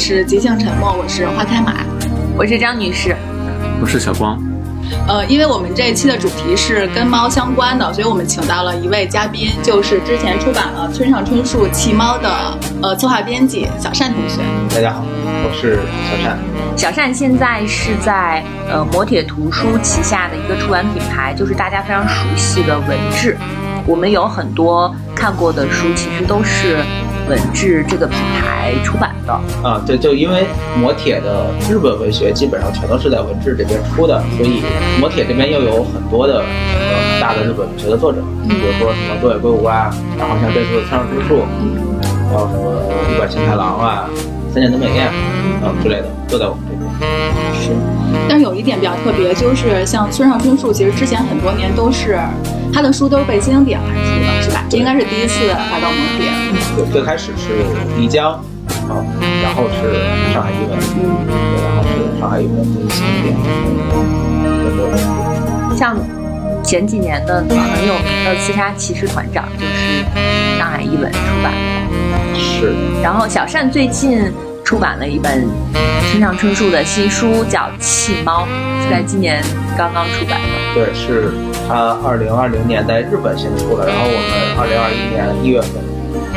是即兴沉默，我是花开马，我是张女士，我是小光。呃，因为我们这一期的主题是跟猫相关的，所以我们请到了一位嘉宾，就是之前出版了村上春树《弃猫》的呃策划编辑小善同学。大家好，我是小善。小善现在是在呃磨铁图书旗下的一个出版品牌，就是大家非常熟悉的文志。我们有很多看过的书，其实都是文志这个品牌出版的。啊，对，就因为磨铁的日本文学基本上全都是在文治这边出的，所以磨铁这边又有很多的呃大的日本文学的作者，比如说什么多野圭吾啊，然后像这次的村上春树，还有什么日本新太郎啊、三井能美彦啊之类的，都在我们这边。是，但是有一点比较特别，就是像村上春树，其实之前很多年都是他的书都是被新经典来出的，是吧？这应该是第一次来到磨铁。对，最开始是漓江，啊，然后是上海译文，然后是上海译文的新经典，像前几年的很有名的《刺杀骑士团长》就是上海译文出版的。是。然后小善最近出版了一本村上春树的新书，叫《弃猫》，是在今年刚刚出版的。对，是他二零二零年在日本先出的，然后我们二零二一年一月份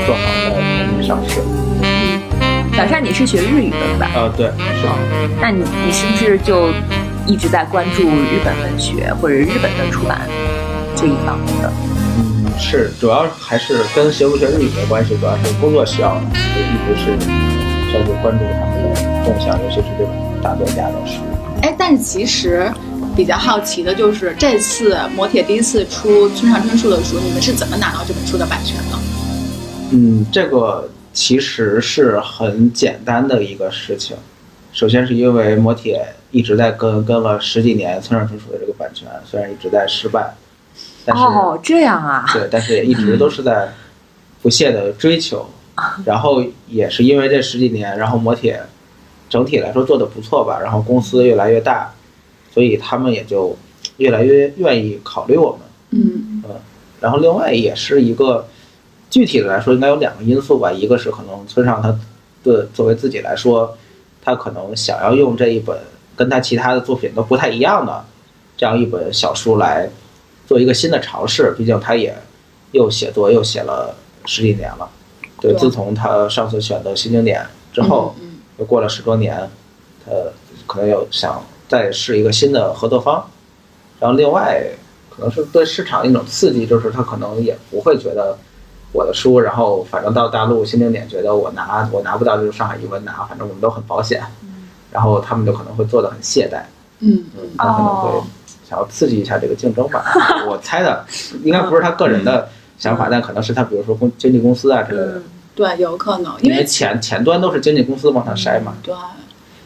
做好在国内上市。小善，你是学日语的对吧？呃，对，是。那你你是不是就一直在关注日本文学或者日本的出版这一方面的？嗯，是，主要还是跟学不学日语没关系，主要是工作需要，就一直是相对关注他们的动向，尤其是这种大作家的书。哎，但是其实比较好奇的就是，这次磨铁第一次出村上春树的书，你们是怎么拿到这本书的版权的？嗯，这个其实是很简单的一个事情。首先是因为磨铁一直在跟跟了十几年村上春树的这个版权，虽然一直在失败，但是哦，这样啊，对，但是也一直都是在不懈的追求。然后也是因为这十几年，然后磨铁整体来说做的不错吧，然后公司越来越大，所以他们也就越来越愿意考虑我们。嗯嗯，然后另外也是一个具体的来说，应该有两个因素吧。一个是可能村上他的作为自己来说，他可能想要用这一本跟他其他的作品都不太一样的这样一本小书来做一个新的尝试。毕竟他也又写作又写了十几年了。对，自从他上次选择新经典之后，嗯又过了十多年，他可能又想再试一个新的合作方。然后另外可能是对市场一种刺激，就是他可能也不会觉得我的书，然后反正到大陆新经典觉得我拿我拿不到，就是上海译文拿，反正我们都很保险，然后他们就可能会做的很懈怠，嗯嗯，他可能会哦想要刺激一下这个竞争吧。我猜的，应该不是他个人的想法，但可能是他比如说公经纪公司啊之类的，嗯，对，有可能，因因为为前前端都是经纪公司往上筛嘛。对，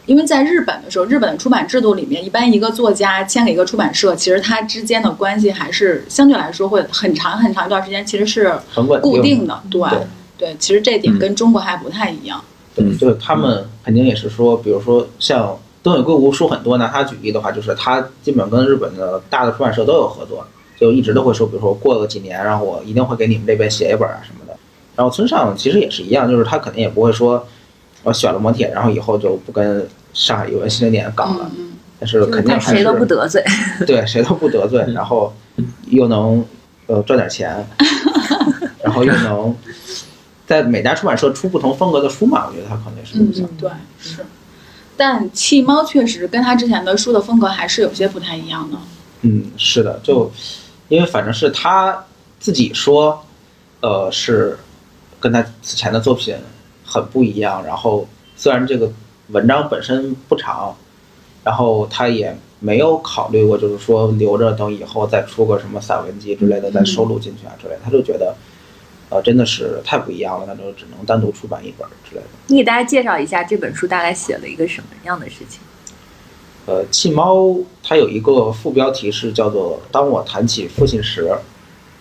因为在日本的时候，日本的出版制度里面，一般一个作家签给一个出版社，其实他之间的关系还是相对来说会很长很长一段时间，其实是很稳定固定的。对对对，其实这点嗯跟中国还不太一样。对，就是他们肯定也是说，比如说像东野圭吾书很多，拿他举例的话，就是他基本跟日本的大的出版社都有合作，就一直都会说，比如说过个几年，然后我一定会给你们这边写一本啊什么的。然后村上其实也是一样，就是他肯定也不会说，我选了磨铁，然后以后就不跟上海有文新经典搞了，嗯但是肯定还是谁都不得罪。对谁都不得罪，然后又能呃赚点钱，然后又能在每家出版社出不同风格的书嘛，我觉得他可能是这么想。嗯，对，是。但弃猫确实跟他之前的书的风格还是有些不太一样的。嗯，是的，就因为反正是他自己说，呃，是跟他此前的作品很不一样。然后虽然这个文章本身不长，然后他也没有考虑过，就是说留着等以后再出个什么散文集之类的再收录进去啊之类的。他就觉得，呃，真的是太不一样了，那就只能单独出版一本之类的。你给大家介绍一下这本书大概写了一个什么样的事情？呃，弃猫它有一个副标题是叫做“当我谈起父亲时”，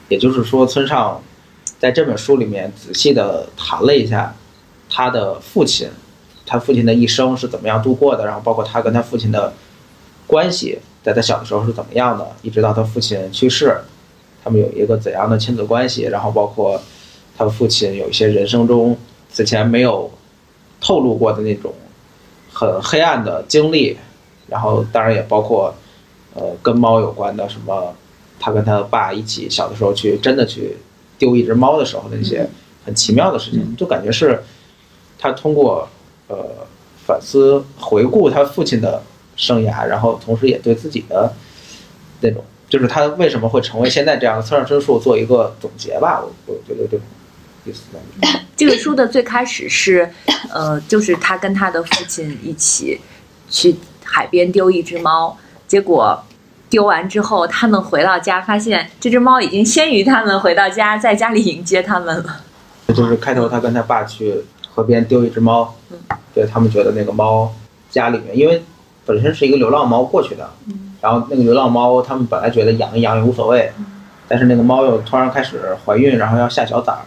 也就是说，村上在这本书里面仔细的谈了一下他的父亲，他父亲的一生是怎么样度过的，然后包括他跟他父亲的关系，在他小的时候是怎么样的，一直到他父亲去世，他们有一个怎样的亲子关系，然后包括他父亲有一些人生中此前没有透露过的那种很黑暗的经历，然后当然也包括呃跟猫有关的什么，他跟他爸一起小的时候去真的去丢一只猫的时候的一些很奇妙的事情，就感觉是他通过呃反思回顾他父亲的生涯，然后同时也对自己的那种。就是他为什么会成为现在这样的村上春树做一个总结吧，我我觉得这种意思在里面。这个书的最开始是，呃，就是他跟他的父亲一起去海边丢一只猫，结果丢完之后，他们回到家，发现这只猫已经先于他们回到家，在家里迎接他们了。这就是开头他跟他爸去河边丢一只猫，对他们觉得那个猫家里面，因为本身是一个流浪猫过去的，然后那个流浪猫他们本来觉得养一养也无所谓，但是那个猫又突然开始怀孕，然后要下小崽儿，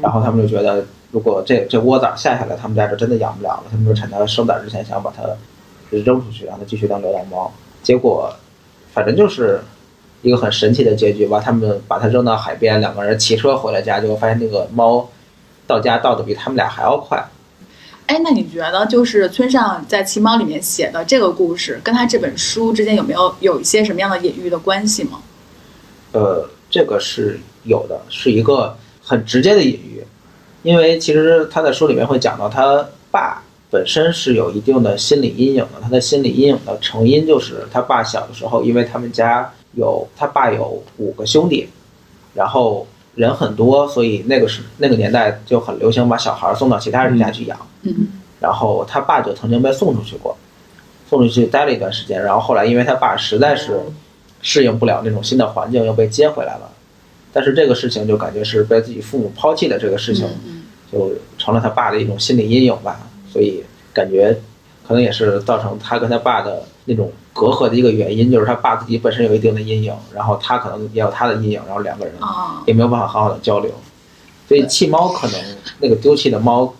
然后他们就觉得如果这这窝崽儿下下来，他们家就真的养不了了，他们就趁它生崽儿之前想把它扔出去，让它继续当流浪猫。结果反正就是一个很神奇的结局吧，他们把它扔到海边，两个人骑车回了家，结果发现那个猫到家到的比他们俩还要快。哎，那你觉得就是村上在《奇猫》里面写的这个故事，跟他这本书之间有没有有一些什么样的隐喻的关系吗？呃，这个是有的，是一个很直接的隐喻，因为其实他在书里面会讲到他爸本身是有一定的心理阴影的，他的心理阴影的成因就是他爸小的时候，因为他们家有他爸有五个兄弟，然后人很多，所以那个时那个年代就很流行把小孩送到其他人家去养，嗯然后他爸就曾经被送出去过，送出去待了一段时间，然后后来因为他爸实在是适应不了那种新的环境，又被接回来了。但是这个事情就感觉是被自己父母抛弃的这个事情，嗯就成了他爸的一种心理阴影吧。所以感觉可能也是造成他跟他爸的那种隔阂的一个原因，就是他爸自己本身有一定的阴影，然后他可能也有他的阴影，然后两个人啊，也没有办法好好的交流。所以弃猫可能那个丢弃的猫，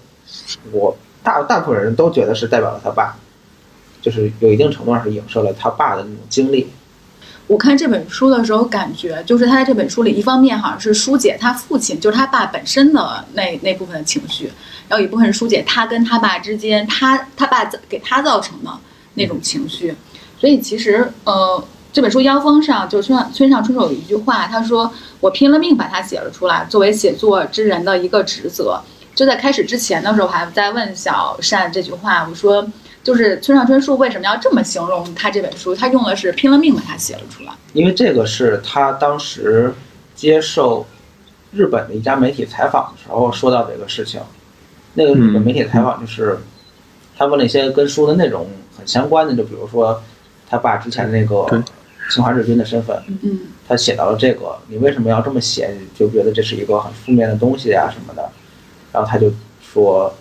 我大大部分人都觉得是代表了他爸，就是有一定程度上是影射了他爸的那种经历。我看这本书的时候，感觉就是他在这本书里，一方面好像是疏解他父亲，就是他爸本身的那那部分的情绪，然后一部分是疏解他跟他爸之间，他他爸给他造成的那种情绪。所以其实，呃，这本书腰封上就村上村上春树有一句话，他说：“我拼了命把它写了出来，作为写作之人的一个职责。”就在开始之前的时候，我还在问小善这句话，我说。就是村上春树为什么要这么形容他这本书？他用的是拼了命把它写了出来。因为这个是他当时接受日本的一家媒体采访的时候说到这个事情。那个日本媒体采访就是他问了一些跟书的内容很相关的，就比如说他爸之前那个侵华日军的身份，嗯他写到了这个，你为什么要这么写？就觉得这是一个很负面的东西啊什么的。然后他就说。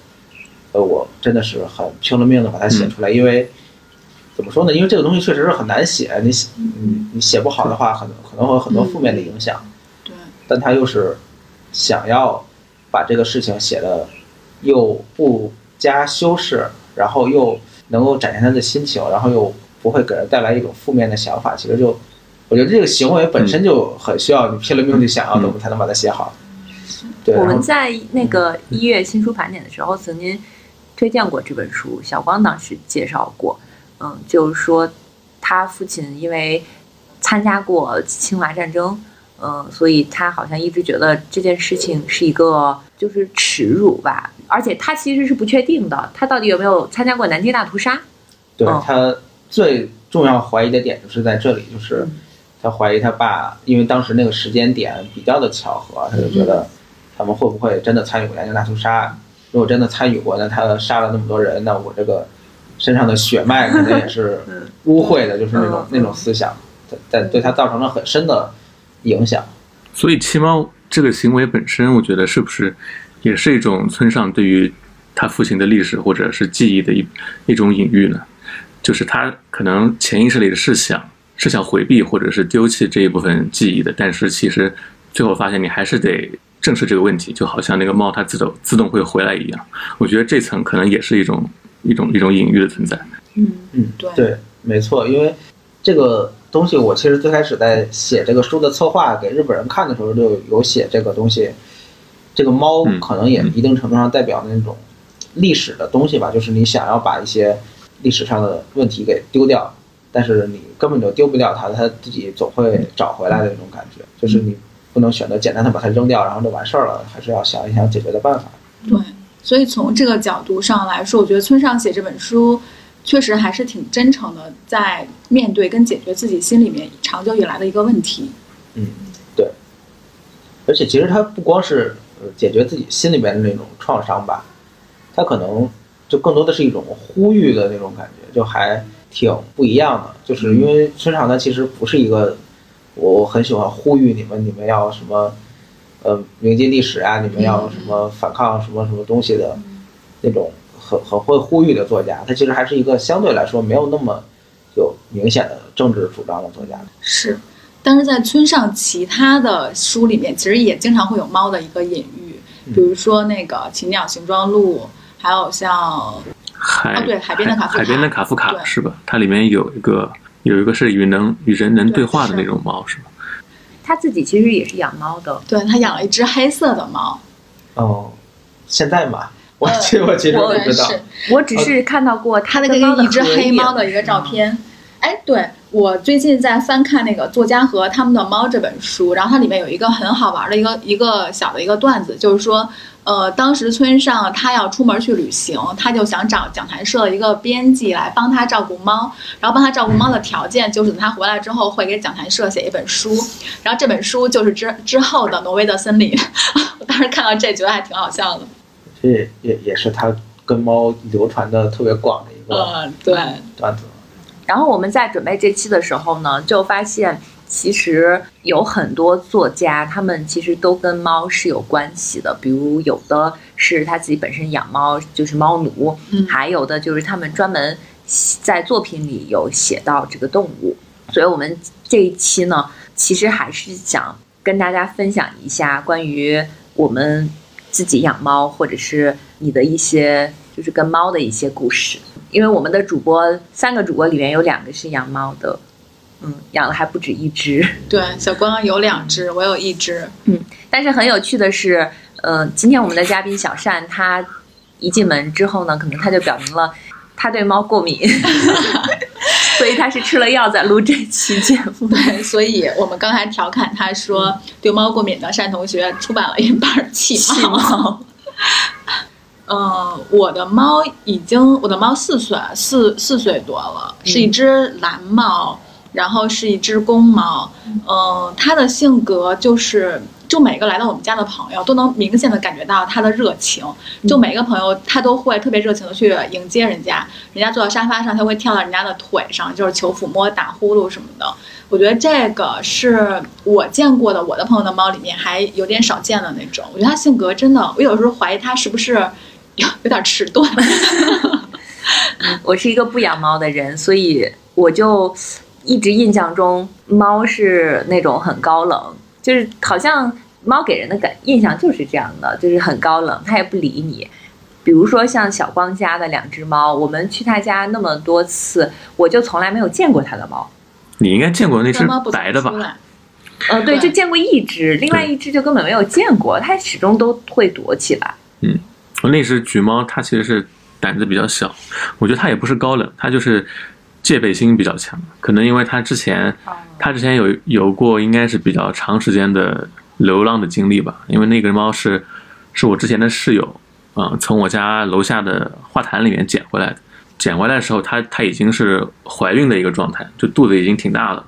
呃，我真的是很拼了命的把它写出来，因为怎么说呢？因为这个东西确实是很难写，你写你你写不好的话，很可能会有很多负面的影响。对。但他又是想要把这个事情写的又不加修饰，然后又能够展现他的心情，然后又不会给人带来一种负面的想法。其实就我觉得这个行为本身就很需要你拼了命去想要怎么才能把它写好。对。我们在那个一月新书盘点的时候，曾经。推荐过这本书，小光当时介绍过，嗯，就是说他父亲因为参加过侵华战争，嗯，所以他好像一直觉得这件事情是一个就是耻辱吧，而且他其实是不确定的，他到底有没有参加过南京大屠杀？对他最重要怀疑的点就是在这里，就是他怀疑他爸，因为当时那个时间点比较的巧合，他就觉得他们会不会真的参与过南京大屠杀？如果真的参与过，那他杀了那么多人，那我这个身上的血脉可能也是污秽的，就是那种那种思想，在对他造成了很深的影响。所以七猫这个行为本身，我觉得是不是也是一种村上对于他父亲的历史或者是记忆的一一种隐喻呢？就是他可能潜意识里是想是想回避或者是丢弃这一部分记忆的，但是其实最后发现你还是得。正视这个问题，就好像那个猫它自动自动会回来一样。我觉得这层可能也是一种一种一种隐喻的存在。嗯嗯，对对，没错。因为这个东西，我其实最开始在写这个书的策划给日本人看的时候，就有写这个东西。这个猫可能也一定程度上代表那种历史的东西吧，就是你想要把一些历史上的问题给丢掉，但是你根本就丢不掉它，它自己总会找回来的那种感觉。就是你不能选择简单的把它扔掉，然后就完事儿了，还是要想一想解决的办法。对，所以从这个角度上来说，我觉得村上写这本书确实还是挺真诚的，在面对跟解决自己心里面长久以来的一个问题。嗯，对。而且其实它不光是呃解决自己心里面的那种创伤吧，它可能就更多的是一种呼吁的那种感觉，就还挺不一样的。就是因为村上他其实不是一个，我很喜欢呼吁你们，你们要什么，呃，铭记历史啊，你们要什么反抗什么什么东西的那种很很会呼吁的作家。他其实还是一个相对来说没有那么有明显的政治主张的作家。是，但是在村上其他的书里面，其实也经常会有猫的一个隐喻，比如说那个《禽鸟形状录》，还有像海哦对海边的卡夫卡海边的卡夫卡是吧？它里面有一个有一个是与能与人能对话的那种猫是吧？他自己其实也是养猫的，对他养了一只黑色的猫，哦，现在嘛，我呃其实我其实不知道。我只是看到过他那个一只黑猫的的一个照片。哎，对我最近在翻看那个作家和他们的猫这本书，然后它里面有一个很好玩的一个一个小的一个段子，就是说，呃，当时村上他要出门去旅行，他就想找讲谈社的一个编辑来帮他照顾猫，然后帮他照顾猫的条件就是等他回来之后会给讲谈社写一本书，然后这本书就是之之后的《挪威的森林》，我当时看到这觉得还挺好笑的。这也也也是他跟猫流传的特别广的一个呃，对，段子。然后我们在准备这期的时候呢，就发现其实有很多作家，他们其实都跟猫是有关系的。比如有的是他自己本身养猫，就是猫奴；嗯还有的就是他们专门在作品里有写到这个动物。所以我们这一期呢，其实还是想跟大家分享一下关于我们自己养猫，或者是你的一些就是跟猫的一些故事。因为我们的主播三个主播里面有两个是养猫的，嗯，养了还不止一只。对，小光有两只，我有一只。嗯但是很有趣的是，呃，今天我们的嘉宾小善，他一进门之后呢，可能他就表明了他对猫过敏，所以他是吃了药在录这期节目。对，所以我们刚才调侃他说，对猫过敏的单同学出版了一本《弃弃猫》。猫，嗯，我的猫已经，我的猫四岁，四四岁多了，是一只蓝猫，然后是一只公猫。嗯，它的性格就是，就每个来到我们家的朋友都能明显的感觉到它的热情。就每个朋友，它都会特别热情的去迎接人家，人家坐到沙发上，它会跳到人家的腿上，就是求抚摸、打呼噜什么的。我觉得这个是我见过的我的朋友的猫里面还有点少见的那种。我觉得它性格真的，我有时候怀疑它是不是有有点迟钝。我是一个不养猫的人，所以我就一直印象中猫是那种很高冷，就是好像猫给人的感印象就是这样的，就是很高冷，它也不理你。比如说像小光家的两只猫，我们去他家那么多次，我就从来没有见过他的猫。你应该见过那只白的吧呃，对，就见过一只，另外一只就根本没有见过，它始终都会躲起来。那只橘猫它其实是胆子比较小，我觉得它也不是高冷，它就是戒备心比较强。可能因为它之前它之前有有过应该是比较长时间的流浪的经历吧，因为那个猫是是我之前的室友啊、从我家楼下的花坛里面捡回来的。捡回来的时候，它它已经是怀孕的一个状态，就肚子已经挺大了。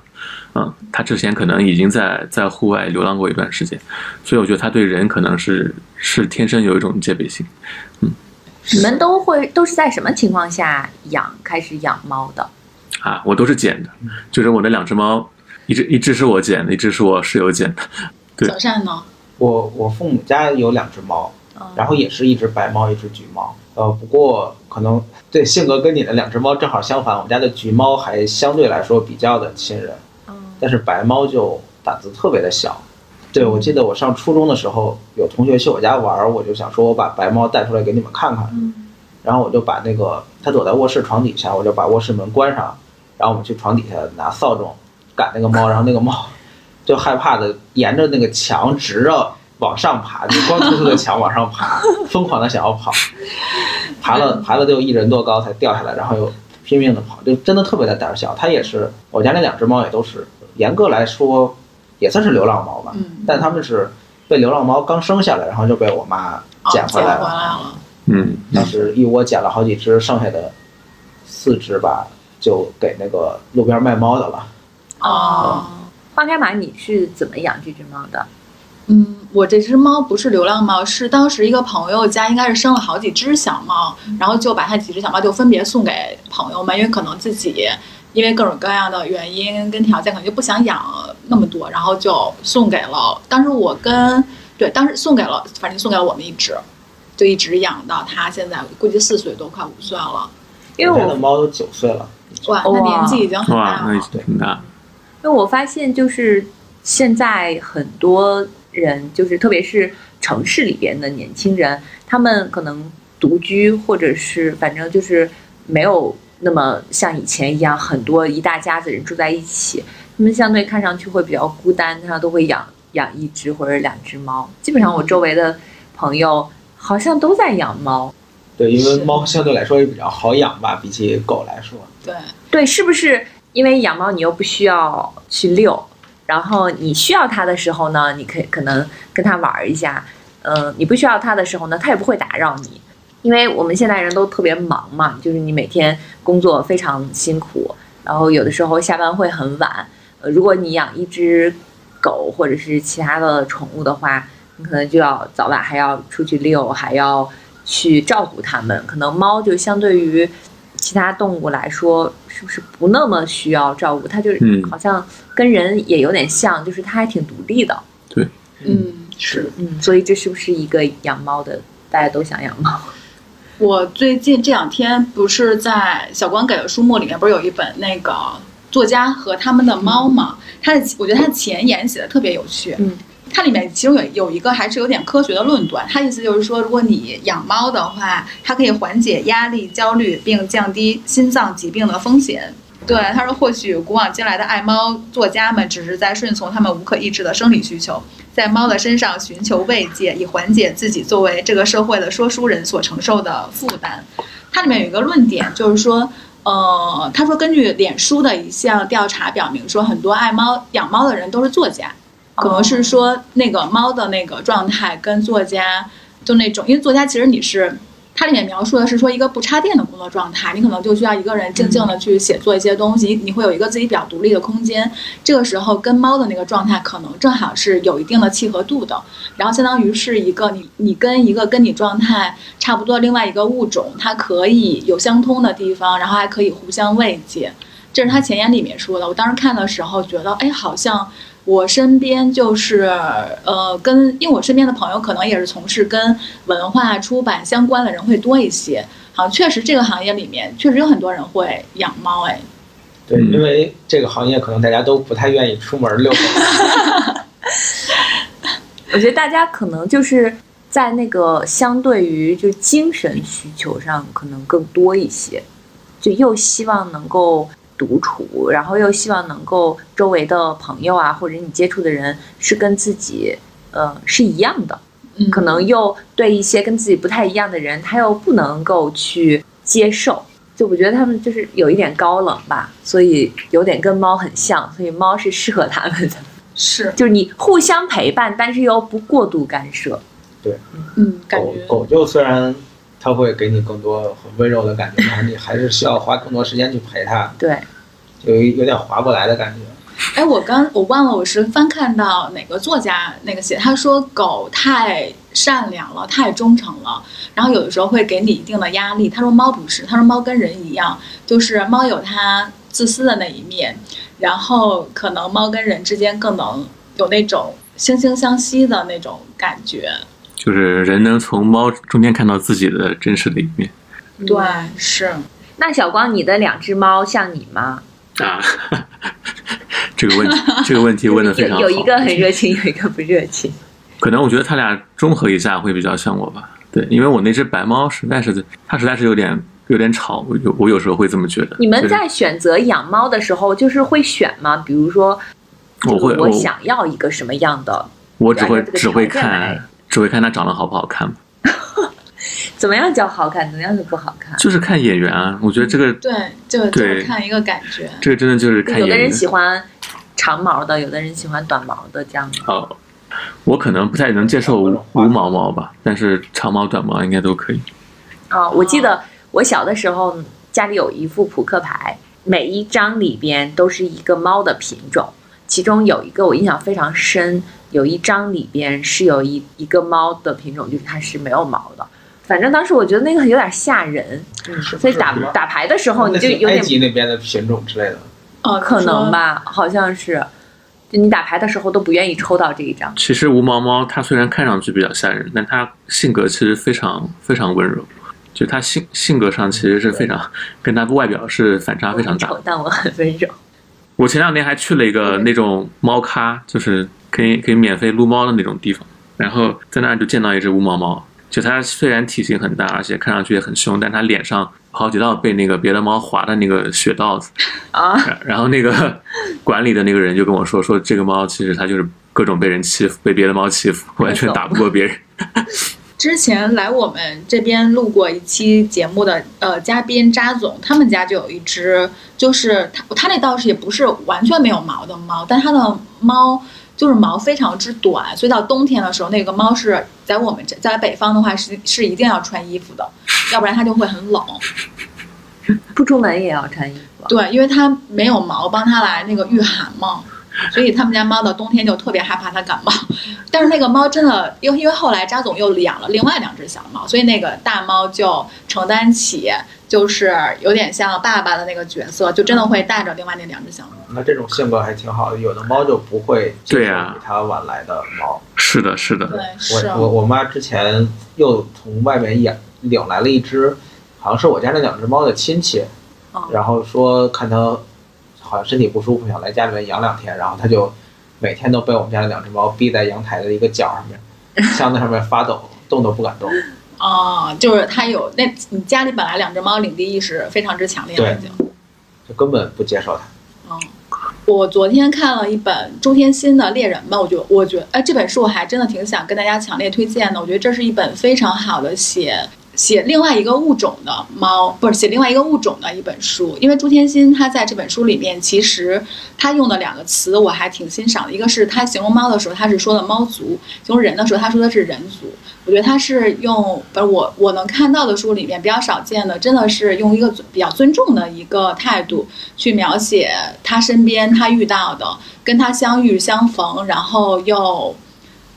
嗯，它之前可能已经在在户外流浪过一段时间，所以我觉得它对人可能是是天生有一种戒备心。嗯你们都会都是在什么情况下养开始养猫的？啊，我都是捡的，就是我那两只猫，一只一只是我捡的，一只是我室友捡的。对小善呢？我我父母家有两只猫，嗯然后也是一只白猫，一只橘猫。呃，不过可能对性格跟你的两只猫正好相反，我们家的橘猫还相对来说比较的亲人，嗯但是白猫就胆子特别的小。对，我记得我上初中的时候，有同学去我家玩儿，我就想说我把白猫带出来给你们看看，嗯然后我就把那个它躲在卧室床底下，我就把卧室门关上，然后我们去床底下拿扫帚赶那个猫，然后那个猫 就害怕的沿着那个墙直着往上爬，就光秃秃的墙往上爬，疯狂的想要跑。爬了爬了得有一人多高才掉下来，然后又拼命的跑，就真的特别的胆小。它也是我家那两只猫也都是，严格来说也算是流浪猫吧，嗯，但它们是被流浪猫刚生下来，然后就被我妈哦捡回来回来了。了。嗯，当时一窝捡了好几只，剩下的四只吧，就给那个路边卖猫的了。哦，花开马，你是怎么养这只猫的？嗯，我这只猫不是流浪猫，是当时一个朋友家应该是生了好几只小猫，然后就把它几只小猫就分别送给朋友们，因为可能自己因为各种各样的原因跟条件，可能就不想养那么多，然后就送给了。当时我跟对，当时送给了，反正送给了我们一只，就一直养到它现在估计四岁多，快五岁了。因为我家的猫都九岁了，哇，那年纪已经很大了。经挺大。因为我发现就是现在很多人，就是特别是城市里边的年轻人，他们可能独居，或者是反正就是没有那么像以前一样，很多一大家子人住在一起，他们相对看上去会比较孤单，他都会养养一只或者两只猫。基本上我周围的朋友好像都在养猫。对，因为猫相对来说也比较好养吧，比起狗来说。对，对，是不是因为养猫你又不需要去遛，然后你需要它的时候呢，你可以可能跟它玩一下，嗯、你不需要它的时候呢，它也不会打扰你，因为我们现代人都特别忙嘛，就是你每天工作非常辛苦，然后有的时候下班会很晚，呃，如果你养一只狗或者是其他的宠物的话，你可能就要早晚还要出去遛，还要去照顾它们，可能猫就相对于其他动物来说，是不是不那么需要照顾？它就是嗯好像跟人也有点像，就是它还挺独立的。对嗯，是。嗯，所以这是不是一个养猫的？大家都想养猫？我最近这两天不是在小光给的书目里面，不是有一本那个作家和他们的猫嘛？他的我觉得他的前言写的特别有趣。嗯，它里面其中有有一个还是有点科学的论断，他意思就是说，如果你养猫的话，它可以缓解压力、焦虑，并降低心脏疾病的风险。对，他说，或许古往今来的爱猫作家们只是在顺从他们无可抑制的生理需求，在猫的身上寻求慰藉，以缓解自己作为这个社会的说书人所承受的负担。它里面有一个论点，就是说，呃，他说根据脸书的一项调查表明，说很多爱猫养猫的人都是作家，可能是说那个猫的那个状态跟作家就那种，因为作家其实你是。它里面描述的是说一个不插电的工作状态，你可能就需要一个人静静的去写作一些东西，你会有一个自己比较独立的空间。这个时候跟猫的那个状态可能正好是有一定的契合度的，然后相当于是一个你你跟一个跟你状态差不多另外一个物种，它可以有相通的地方，然后还可以互相慰藉。这是他前言里面说的。我当时看的时候觉得，哎，好像我身边就是呃，跟因为我身边的朋友可能也是从事跟文化出版相关的人会多一些。好像确实这个行业里面确实有很多人会养猫，哎，对，嗯因为这个行业可能大家都不太愿意出门遛狗。我觉得大家可能就是在那个相对于就精神需求上可能更多一些，就又希望能够独处，然后又希望能够周围的朋友啊或者你接触的人是跟自己呃是一样的，嗯，可能又对一些跟自己不太一样的人，他又不能够去接受。就我觉得他们就是有一点高冷吧，所以有点跟猫很像，所以猫是适合他们的。是，就是你互相陪伴，但是又不过度干涉。对嗯，感觉狗狗就虽然它会给你更多很温柔的感觉，然后你还是需要花更多时间去陪它，对，有一有点划不来的感觉。哎，我刚我忘了我是翻看到哪个作家那个写，他说狗太善良了，太忠诚了，然后有的时候会给你一定的压力。他说猫不是，他说猫跟人一样，就是猫有它自私的那一面，然后可能猫跟人之间更能有那种惺惺相惜的那种感觉。就是人能从猫中间看到自己的真实的一面对，是。那小光，你的两只猫像你吗？啊。这个问题，这个问题问的非常好。有 有一个很热情，有一个不热情。可能我觉得它俩综合一下会比较像我吧。对，因为我那只白猫实在是，它实在是有点有点吵，我有我有时候会这么觉得。你们在选择养猫的时候，就是会选吗？比如说，我我会我想要一个什么样的？我只会只会看只会看它长得好不好看吗。怎么样叫好看？怎么样就不好看？就是看眼缘啊。我觉得这个对，就就对看一个感觉。这个真的就是看演员有的人。喜欢长毛的，有的人喜欢短毛的，这样子。哦，我可能不太能接受无无毛毛吧，但是长毛短毛应该都可以。啊、我记得我小的时候家里有一副扑克牌，每一张里边都是一个猫的品种，其中有一个我印象非常深，有一张里边是有一一个猫的品种，就是它是没有毛的。反正当时我觉得那个有点吓人，嗯，所以打打牌的时候你就有埃点及那边的品种之类的。哦，可能。吧，好像是，就你打牌的时候都不愿意抽到这一张。其实无毛猫它虽然看上去比较吓人，但它性格其实非常非常温柔，就它性性格上其实是非常跟它外表是反差非常大但我很温柔。我前两天还去了一个那种猫咖，就是可以可以免费撸猫的那种地方，然后在那儿就见到一只无毛猫。就它虽然体型很大，而且看上去也很凶，但它脸上好几道被那个别的猫划的那个血道子。啊，然然后那个管理的那个人就跟我说，说这个猫其实它就是各种被人欺负，被别的猫欺负，完全打不过别人。之前来我们这边录过一期节目的呃嘉宾扎总，他们家就有一只，就是他他那倒是也不是完全没有毛的猫，但他的猫就是毛非常之短，所以到冬天的时候，那个猫是在我们这在北方的话是是一定要穿衣服的，要不然它就会很冷。不出门也要穿衣服。对，因为它没有毛帮它来那个御寒嘛，所以他们家猫的冬天就特别害怕它感冒。但是那个猫真的，因为因为后来扎总又养了另外两只小猫，所以那个大猫就承担起就是有点像爸爸的那个角色，就真的会带着另外那两只小猫。那这种性格还挺好的，有的猫就不会接受对呀比它晚来的猫。是的，是的，对，是啊我我我妈之前又从外面养领来了一只，好像是我家那两只猫的亲戚，哦然后说看它好像身体不舒服，想来家里面养两天，然后它就每天都被我们家的两只猫逼在阳台的一个角上面，箱子上面发抖，动都不敢动。哦，就是它有那你家里本来两只猫领地意识非常之强烈了，已经。就根本不接受它。嗯，我昨天看了一本周天新的《猎人吧》，我觉我觉得哎，这本书我还真的挺想跟大家强烈推荐的。我觉得这是一本非常好的写写另外一个物种的猫，不是写另外一个物种的一本书。因为朱天心他在这本书里面，其实他用的两个词我还挺欣赏的，一个是他形容猫的时候，他是说的猫族；形容人的时候，他说的是人族。我觉得他是用，不是我我能看到的书里面比较少见的，真的是用一个比较尊重的一个态度去描写他身边他遇到的，跟他相遇相逢，然后又，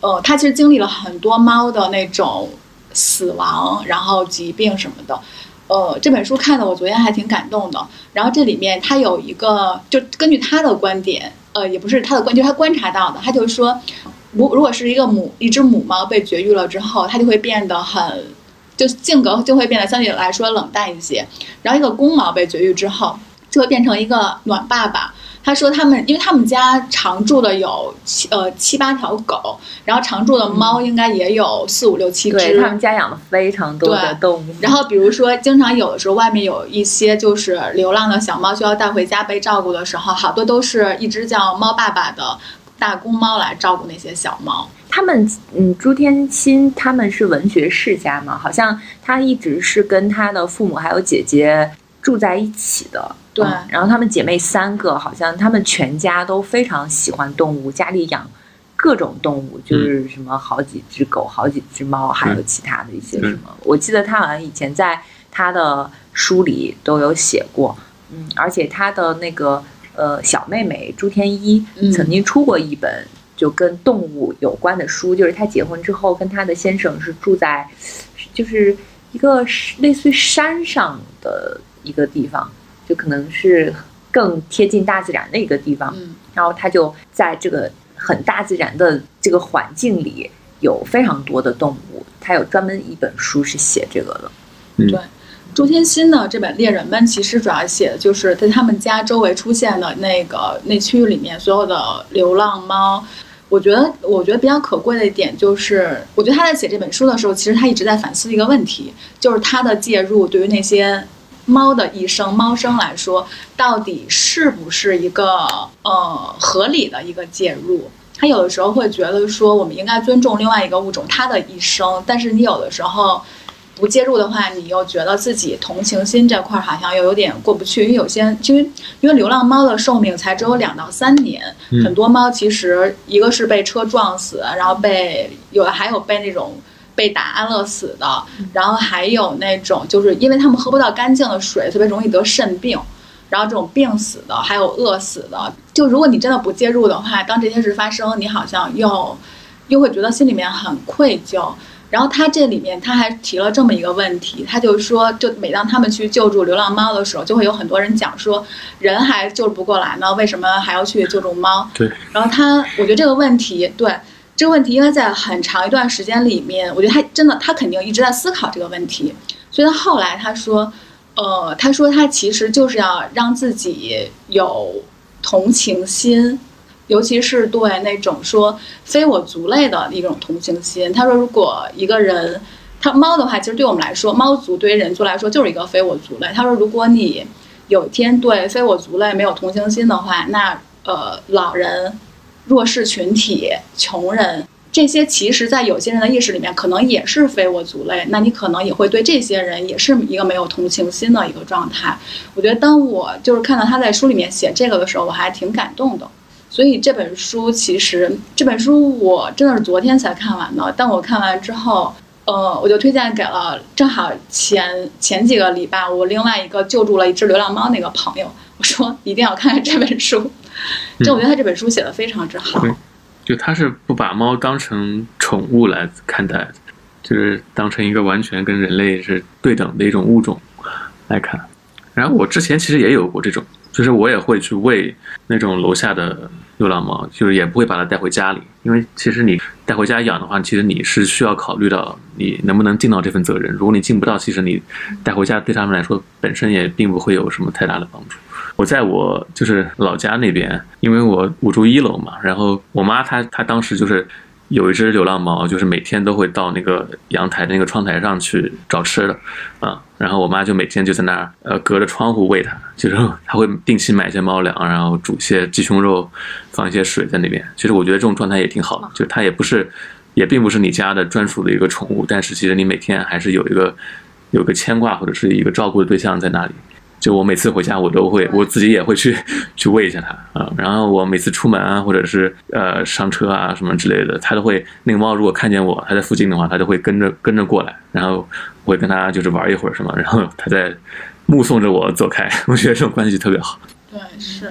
呃，他其实经历了很多猫的那种死亡，然后疾病什么的。呃，这本书看的我昨天还挺感动的。然后这里面他有一个，就根据他的观点，呃，也不是他的观，就是他观察到的，他就说，如如果是一个母一只母猫被绝育了之后，它就会变得很，就性格就会变得相对来说冷淡一些。然后一个公猫被绝育之后，就会变成一个暖爸爸。他说他们，因为他们家常住的有七呃七八条狗，然后常住的猫应该也有四五六七只。对他们家养了非常多的动物，然后比如说，经常有的时候外面有一些就是流浪的小猫需要带回家被照顾的时候，好多都是一只叫猫爸爸的大公猫来照顾那些小猫。他们，嗯，朱天心他们是文学世家嘛，好像他一直是跟他的父母还有姐姐住在一起的。对。嗯然后她们姐妹三个，好像她们全家都非常喜欢动物，家里养各种动物，就是什么好几只狗、好几只猫，还有其他的一些什么。我记得她好像以前在她的书里都有写过，嗯，而且她的那个呃小妹妹朱天一嗯。曾经出过一本就跟动物有关的书，就是她结婚之后跟她的先生是住在就是一个类似于山上的一个地方，就可能是更贴近大自然的一个地方。嗯，然后他就在这个很大自然的这个环境里，有非常多的动物。他有专门一本书是写这个的。对朱天心呢这本《猎人们》其实主要写的就是在他们家周围出现的那个那区域里面所有的流浪猫。我觉得，我觉得比较可贵的一点就是，我觉得他在写这本书的时候，其实他一直在反思一个问题，就是他的介入对于那些猫的一生、猫生来说，到底是不是一个呃合理的一个介入？他有的时候会觉得说，我们应该尊重另外一个物种它的一生，但是你有的时候不介入的话，你又觉得自己同情心这块儿好像又有点过不去，因为有些因为因为流浪猫的寿命才只有两到三年，嗯很多猫其实一个是被车撞死，然后被有还有被那种被打安乐死的，然后还有那种就是因为他们喝不到干净的水，特别容易得肾病。然后这种病死的，还有饿死的，就如果你真的不介入的话，当这些事发生，你好像又又会觉得心里面很愧疚。然后他这里面他还提了这么一个问题，他就说，就每当他们去救助流浪猫的时候，就会有很多人讲说，人还救不过来呢，为什么还要去救助猫？对。然后他，我觉得这个问题，对这个问题，应该在很长一段时间里面，我觉得他真的，他肯定一直在思考这个问题。所以他后来他说，呃，他说他其实就是要让自己有同情心，尤其是对那种说非我族类的一种同情心。他说，如果一个人，他猫的话，其实对我们来说，猫族对于人族来说就是一个非我族类。他说，如果你有一天对非我族类没有同情心的话，那呃，老人、弱势群体、穷人。这些其实，在有些人的意识里面，可能也是非我族类。那你可能也会对这些人也是一个没有同情心的一个状态。我觉得，当我就是看到他在书里面写这个的时候，我还挺感动的。所以这本书其实，这本书我真的是昨天才看完的。但我看完之后，呃，我就推荐给了正好前前几个礼拜，我另外一个救助了一只流浪猫那个朋友，我说一定要看看这本书。就我觉得他这本书写的非常之好。对就他是不把猫当成宠物来看待，就是当成一个完全跟人类是对等的一种物种来看。然后我之前其实也有过这种，就是我也会去喂那种楼下的流浪猫，就是也不会把它带回家里，因为其实你带回家养的话，其实你是需要考虑到你能不能尽到这份责任。如果你尽不到，其实你带回家对他们来说本身也并不会有什么太大的帮助。我在我就是老家那边，因为我我住一楼嘛，然后我妈她她当时就是有一只流浪猫，就是每天都会到那个阳台的那个窗台上去找吃的，啊，然后我妈就每天就在那儿呃隔着窗户喂它，就是她会定期买一些猫粮，然后煮一些鸡胸肉，放一些水在那边。其实我觉得这种状态也挺好的，就它也不是也并不是你家的专属的一个宠物，但是其实你每天还是有一个有一个牵挂或者是一个照顾的对象在那里。就我每次回家，我都会我自己也会去 去喂一下它啊。然后我每次出门啊，或者是呃上车啊什么之类的，它都会那个猫如果看见我，它在附近的话，它就会跟着跟着过来，然后我会跟它就是玩一会儿什么，然后它在目送着我走开。我觉得这种关系特别好。对，是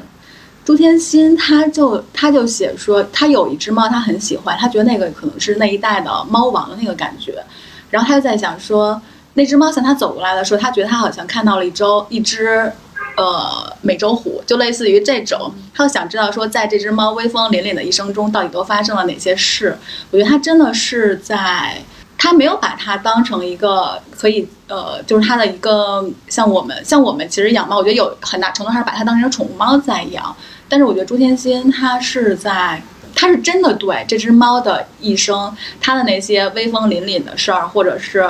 朱天心，他就他就写说，他有一只猫，他很喜欢，他觉得那个可能是那一代的猫王的那个感觉，然后他就在想说。那只猫向他走过来的时候，他觉得他好像看到了一周一只，呃，美洲虎，就类似于这种。他想知道说，在这只猫威风凛凛的一生中，到底都发生了哪些事？我觉得他真的是在，他没有把它当成一个可以，呃，就是他的一个像我们像我们其实养猫，我觉得有很大程度上是把它当成宠物猫在养。但是我觉得朱天心他是在，他是真的对这只猫的一生，他的那些威风凛凛的事儿，或者是。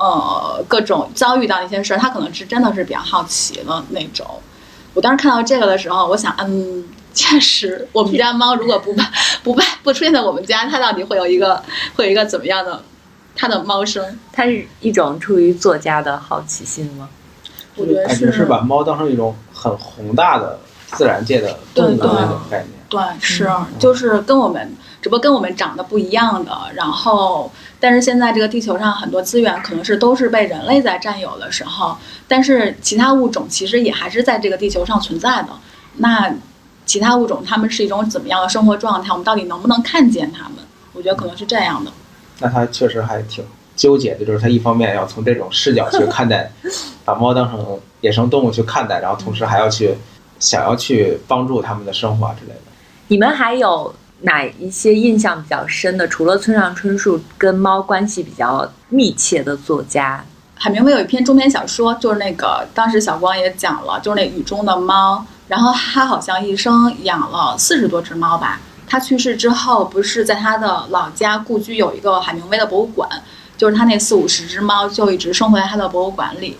呃，各种遭遇到一些事儿，他可能是真的是比较好奇的那种。我当时看到这个的时候，我想，嗯，确实，我们家猫如果不不不不出现在我们家，它到底会有一个会有一个怎么样的它的猫生？它是一种出于作家的好奇心吗？我觉得感觉是把猫当成一种很宏大的自然界的动物的那种概念。对，是，就是跟我们，只不过跟我们长得不一样的，然后。但是现在这个地球上很多资源可能是都是被人类在占有的时候，但是其他物种其实也还是在这个地球上存在的。那其他物种它们是一种怎么样的生活状态？我们到底能不能看见它们？我觉得可能是这样的。那他确实还挺纠结的，就是他一方面要从这种视角去看待，把猫当成野生动物去看待，然后同时还要去想要去帮助他们的生活之类的。你们还有？哪一些印象比较深的？除了村上春树跟猫关系比较密切的作家，海明威有一篇中篇小说，就是那个当时小光也讲了，就是那雨中的猫。然后他好像一生养了四十多只猫吧。他去世之后，不是在他的老家故居有一个海明威的博物馆，就是他那四五十只猫就一直生活在他的博物馆里，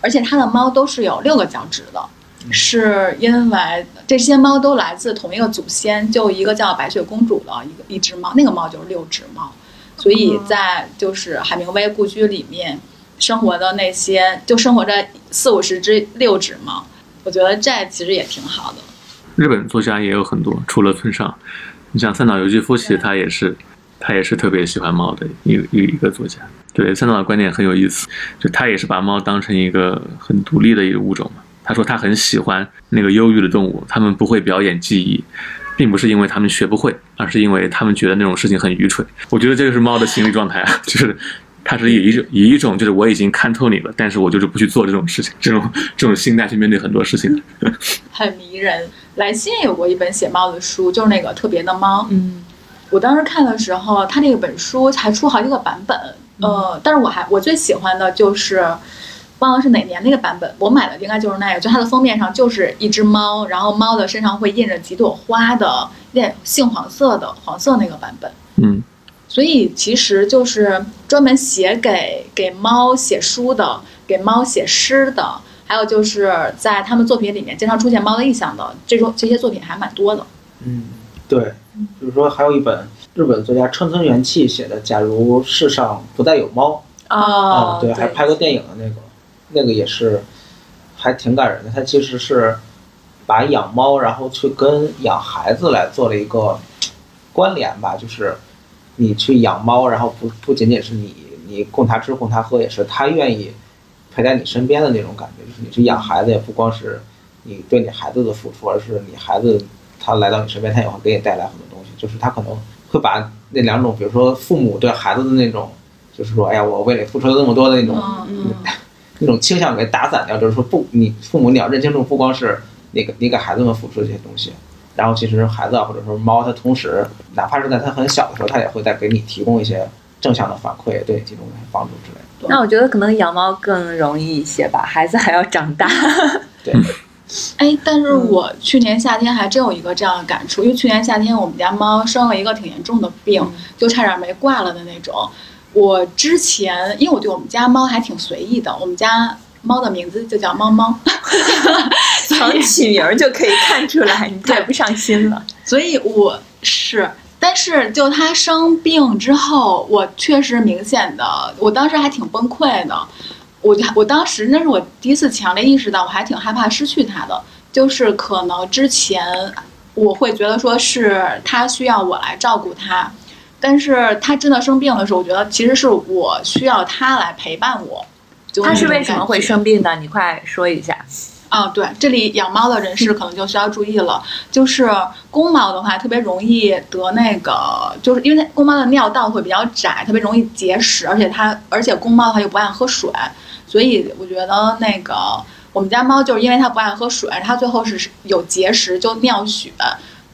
而且他的猫都是有六个脚趾的。是因为这些猫都来自同一个祖先，就一个叫白雪公主的一个一只猫，那个猫就是六只猫，所以在就是海明威故居里面生活的那些，就生活着四五十只六指猫，我觉得这其实也挺好的。日本作家也有很多，除了村上，你像三岛由纪夫，其实他也是，他也是特别喜欢猫的一一一个作家。对，三岛的观点很有意思，就他也是把猫当成一个很独立的一个物种嘛。他说他很喜欢那个忧郁的动物，他们不会表演技艺，并不是因为他们学不会，而是因为他们觉得那种事情很愚蠢。我觉得这就是猫的心理状态啊，就是它是以一种以一种就是我已经看透你了，但是我就是不去做这种事情，这种这种心态去面对很多事情。很迷人。莱西也有过一本写猫的书，就是那个特别的猫。嗯，我当时看的时候，他那个本书才出好几个版本，呃，但是我还我最喜欢的就是，忘了是哪年那个版本，我买的应该就是那个，就它的封面上就是一只猫，然后猫的身上会印着几朵花的，有点杏黄色的黄色那个版本。嗯，所以其实就是专门写给给猫写书的，给猫写诗的，还有就是在他们作品里面经常出现猫的意象的这种这些作品还蛮多的。嗯，对，就是说还有一本日本作家春村元气写的《假如世上不再有猫》哦啊，对，还拍过电影的那个，那个也是还挺感人的。他其实是把养猫，然后去跟养孩子来做了一个关联吧，就是你去养猫，然后不不仅仅是你你供它吃供它喝，也是它愿意陪在你身边的那种感觉。就是你去养孩子，也不光是你对你孩子的付出，而是你孩子他来到你身边，他也会给你带来很多东西。就是他可能会把那两种，比如说父母对孩子的那种，就是说，哎呀，我为你付出了那么多的那种。嗯嗯 那种倾向给打散掉，就是说不，你父母你要认清楚，不光是你给你给孩子们付出这些东西，然后其实孩子啊或者说猫，它同时哪怕是在它很小的时候，它也会在给你提供一些正向的反馈，对你提供一些帮助之类的。那我觉得可能养猫更容易一些吧，孩子还要长大。对，哎，但是我去年夏天还真有一个这样的感触，因为去年夏天我们家猫生了一个挺严重的病，就差点没挂了的那种。我之前因为我对我们家猫还挺随意的，我们家猫的名字就叫猫猫，从起名儿就可以看出来，你太不上心了。所以我是。但是就它生病之后，我确实明显的，我当时还挺崩溃的。我我当时那是我第一次强烈意识到，我还挺害怕失去它的。就是可能之前我会觉得说是它需要我来照顾它，但是它真的生病的时候，我觉得其实是我需要它来陪伴我。就他是为什么会生病的？你快说一下。啊，对，这里养猫的人士可能就需要注意了，就是公猫的话特别容易得那个，就是因为它公猫的尿道会比较窄，特别容易结石，而且它而且公猫的话又不爱喝水，所以我觉得那个我们家猫就是因为它不爱喝水，它最后是有结石就尿血，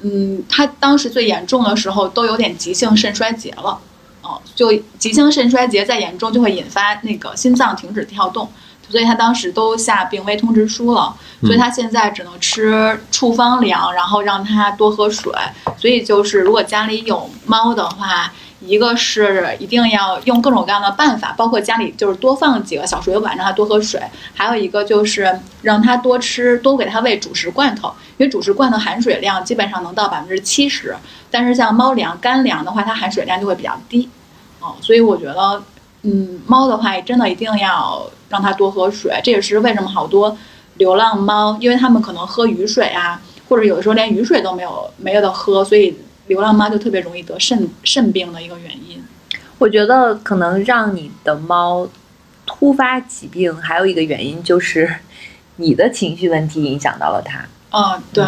嗯，他当时最严重的时候都有点急性肾衰竭了，哦，就急性肾衰竭再严重就会引发那个心脏停止跳动。所以他当时都下病危通知书了，所以他现在只能吃处方粮，然后让他多喝水。所以就是如果家里有猫的话，一个是一定要用各种各样的办法，包括家里就是多放几个小水碗让它多喝水，还有一个就是让它多吃，多给它喂主食罐头，因为主食罐头含水量基本上能到百分之七十，但是像猫粮、干粮的话，它含水量就会比较低。哦，所以我觉得，嗯，猫的话真的一定要让它多喝水，这也是为什么好多流浪猫，因为它们可能喝雨水啊，或者有的时候连雨水都没有没有的喝，所以流浪猫就特别容易得肾肾病的一个原因。我觉得可能让你的猫突发疾病，还有一个原因就是你的情绪问题影响到了它。嗯，对，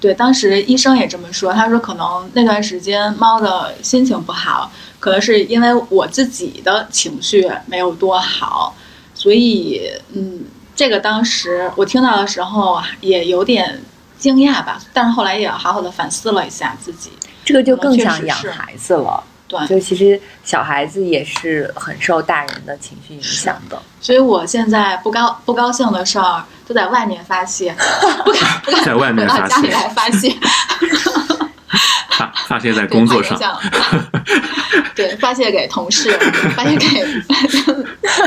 对，当时医生也这么说，他说可能那段时间猫的心情不好，可能是因为我自己的情绪没有多好，所以嗯，这个当时我听到的时候也有点惊讶吧，但是后来也好好的反思了一下自己，这个就更确像养孩子了。对，就其实小孩子也是很受大人的情绪影响的。所以我现在不高不高兴的事儿都在外面发泄，不敢不敢在外面发回到家里泄来发泄。发发泄在对工作上对，发泄给同事，发泄给，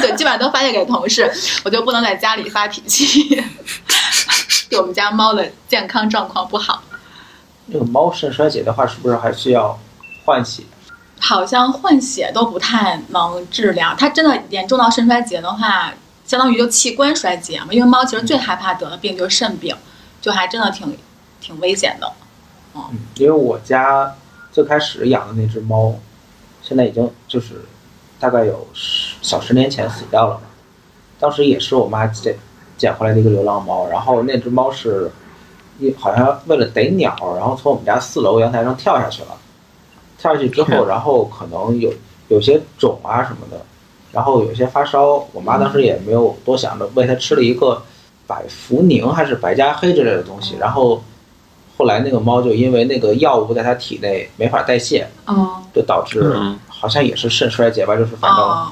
对，基本上都发泄给同事，我就不能在家里发脾气，对我们家猫的健康状况不好。这个猫肾衰竭的话，是不是还需要换血？好像换血都不太能治疗。它真的严重到肾衰竭的话，相当于就器官衰竭嘛。因为猫其实最害怕得的病就是肾病，就还真的挺挺危险的。嗯，因为我家最开始养的那只猫，现在已经就是大概有十小十年前死掉了嘛。当时也是我妈捡捡回来的一个流浪猫，然后那只猫是一好像为了逮鸟，然后从我们家四楼阳台上跳下去了。跳下去之后，然后可能有有些肿啊什么的，然后有些发烧。我妈当时也没有多想着，喂它吃了一个百福宁还是白加黑之类的东西，然后后来那个猫就因为那个药物在它体内没法代谢，哦就导致嗯好像也是肾衰竭吧，就是反正哦，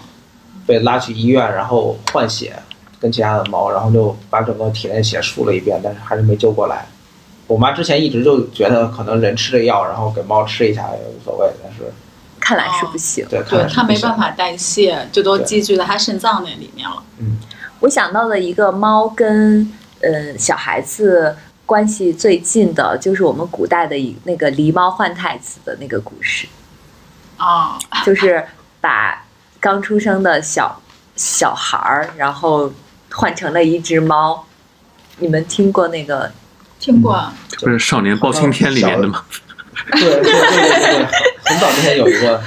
被拉去医院，然后换血，跟其他的猫，然后就把整个体内血输了一遍，但是还是没救过来。我妈之前一直就觉得可能人吃这药，然后给猫吃一下也无所谓，但是看来是不行。对，看对它没办法代谢，就都积聚在它肾脏那里面了。嗯我想到的一个猫跟呃小孩子关系最近的，就是我们古代的一那个狸猫换太子的那个故事，啊、就是把刚出生的小小孩儿，然后换成了一只猫。你们听过那个？听过。这不是《少年包青天》里面的吗？对对对对对，很早之前有一个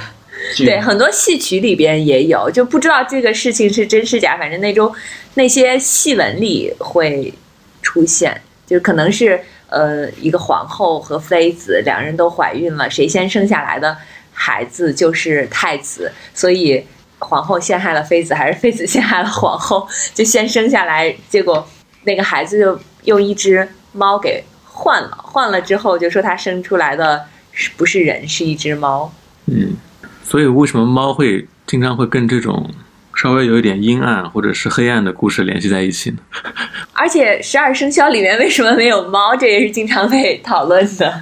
剧，对，很多戏曲里边也有，就不知道这个事情是真是假，反正那种那些戏文里会出现，就可能是呃一个皇后和妃子两人都怀孕了，谁先生下来的孩子就是太子，所以皇后陷害了妃子，还是妃子陷害了皇后，就先生下来，结果那个孩子就用一只猫给换了，换了之后就说他生出来的是不是人，是一只猫。嗯，所以为什么猫会经常会跟这种稍微有一点阴暗或者是黑暗的故事联系在一起呢？而且十二生肖里面为什么没有猫？这也是经常被讨论的。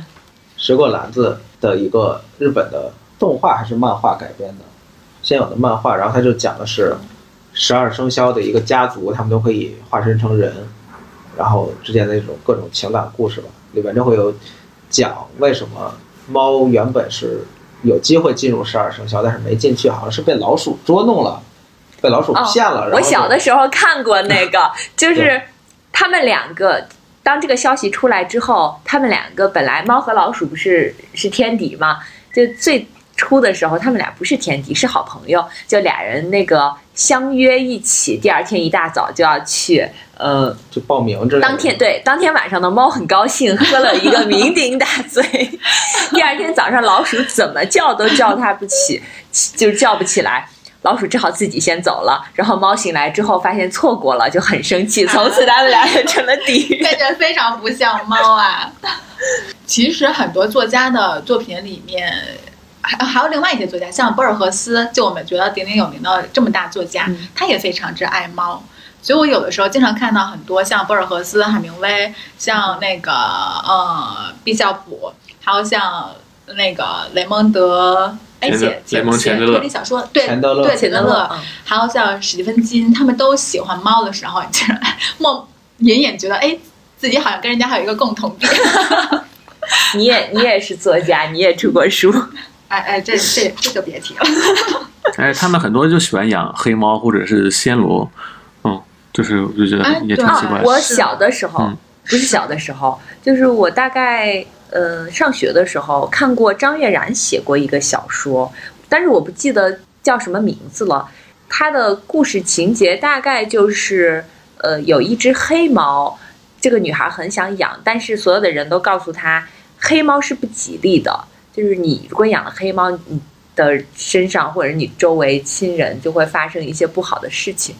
水果篮子的一个日本的动画还是漫画改编的，现有的漫画，然后它就讲的是十二生肖的一个家族，他们都可以化身成人，然后之间的这种各种情感故事吧，里面就会有讲为什么猫原本是有机会进入十二生肖，但是没进去，好像是被老鼠捉弄了，被老鼠骗了。我小的时候看过那个，就是他们两个。当这个消息出来之后，他们两个本来猫和老鼠不是是天敌嘛？就最初的时候，他们俩不是天敌，是好朋友。就俩人那个相约一起，第二天一大早就要去，呃，就报名之类的。当天对，当天晚上的猫很高兴，喝了一个酩酊大醉。第二天早上，老鼠怎么叫都叫它不起，就叫不起来。老鼠只好自己先走了。然后猫醒来之后，发现错过了，就很生气。从此他们俩就成了敌人。感觉非常不像猫啊。其实很多作家的作品里面，还还有另外一些作家，像博尔赫斯，就我们觉得鼎鼎有名的这么大作家，嗯他也非常之爱猫。所以我有的时候经常看到很多像博尔赫斯、海明威，像那个呃毕肖普，还有像那个雷蒙德。哎，写写推理小说，对对钱德勒，嗯还有像史蒂芬金，他们都喜欢猫的时候，你就默隐隐觉得，哎，自己好像跟人家还有一个共同点。你也你也是作家，你也出过书。哎哎，这这这就别提了。哎，他们很多就喜欢养黑猫或者是暹罗，嗯，就是我就觉得也挺奇怪的。我小的时候，嗯不是小的时候，就是我大概呃上学的时候看过张悦然写过一个小说，但是我不记得叫什么名字了。它的故事情节大概就是呃有一只黑猫，这个女孩很想养，但是所有的人都告诉她黑猫是不吉利的，就是你如果养了黑猫，你的身上或者你周围亲人就会发生一些不好的事情。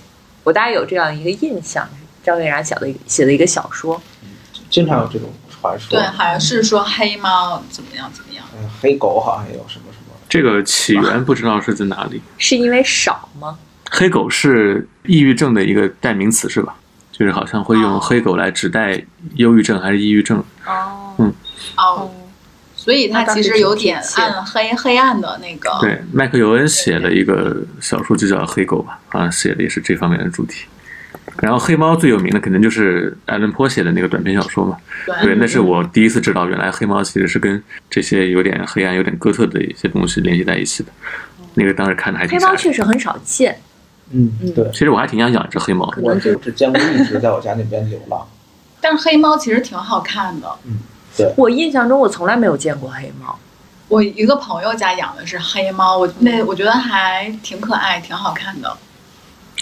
我大概有这样一个印象，张悦然写的写的一个小说。经常有这种传说。对，好像是说黑猫怎么样怎么样。嗯，黑狗好像有什么什么。这个起源不知道是在哪里。是因为少吗？黑狗是抑郁症的一个代名词是吧？就是好像会用哦黑狗来指代忧郁症还是抑郁症。哦嗯哦，所以它其实有点暗黑黑暗的那个。对，麦克尤恩写了一个小说就叫《黑狗》吧，好像写的也是这方面的主题。然后黑猫最有名的可能就是爱伦坡写的那个短篇小说嘛，对对，那是我第一次知道，原来黑猫其实是跟这些有点黑暗、有点哥特的一些东西联系在一起的。那个当时看的还挺黑猫。确实很少见，嗯，对，其实我还挺想养一只黑猫的。我就只见过一直在我家那边流浪。但是黑猫其实挺好看的。我印象中我从来没有见过黑猫。我一个朋友家养的是黑猫，我那我觉得还挺可爱，挺好看的。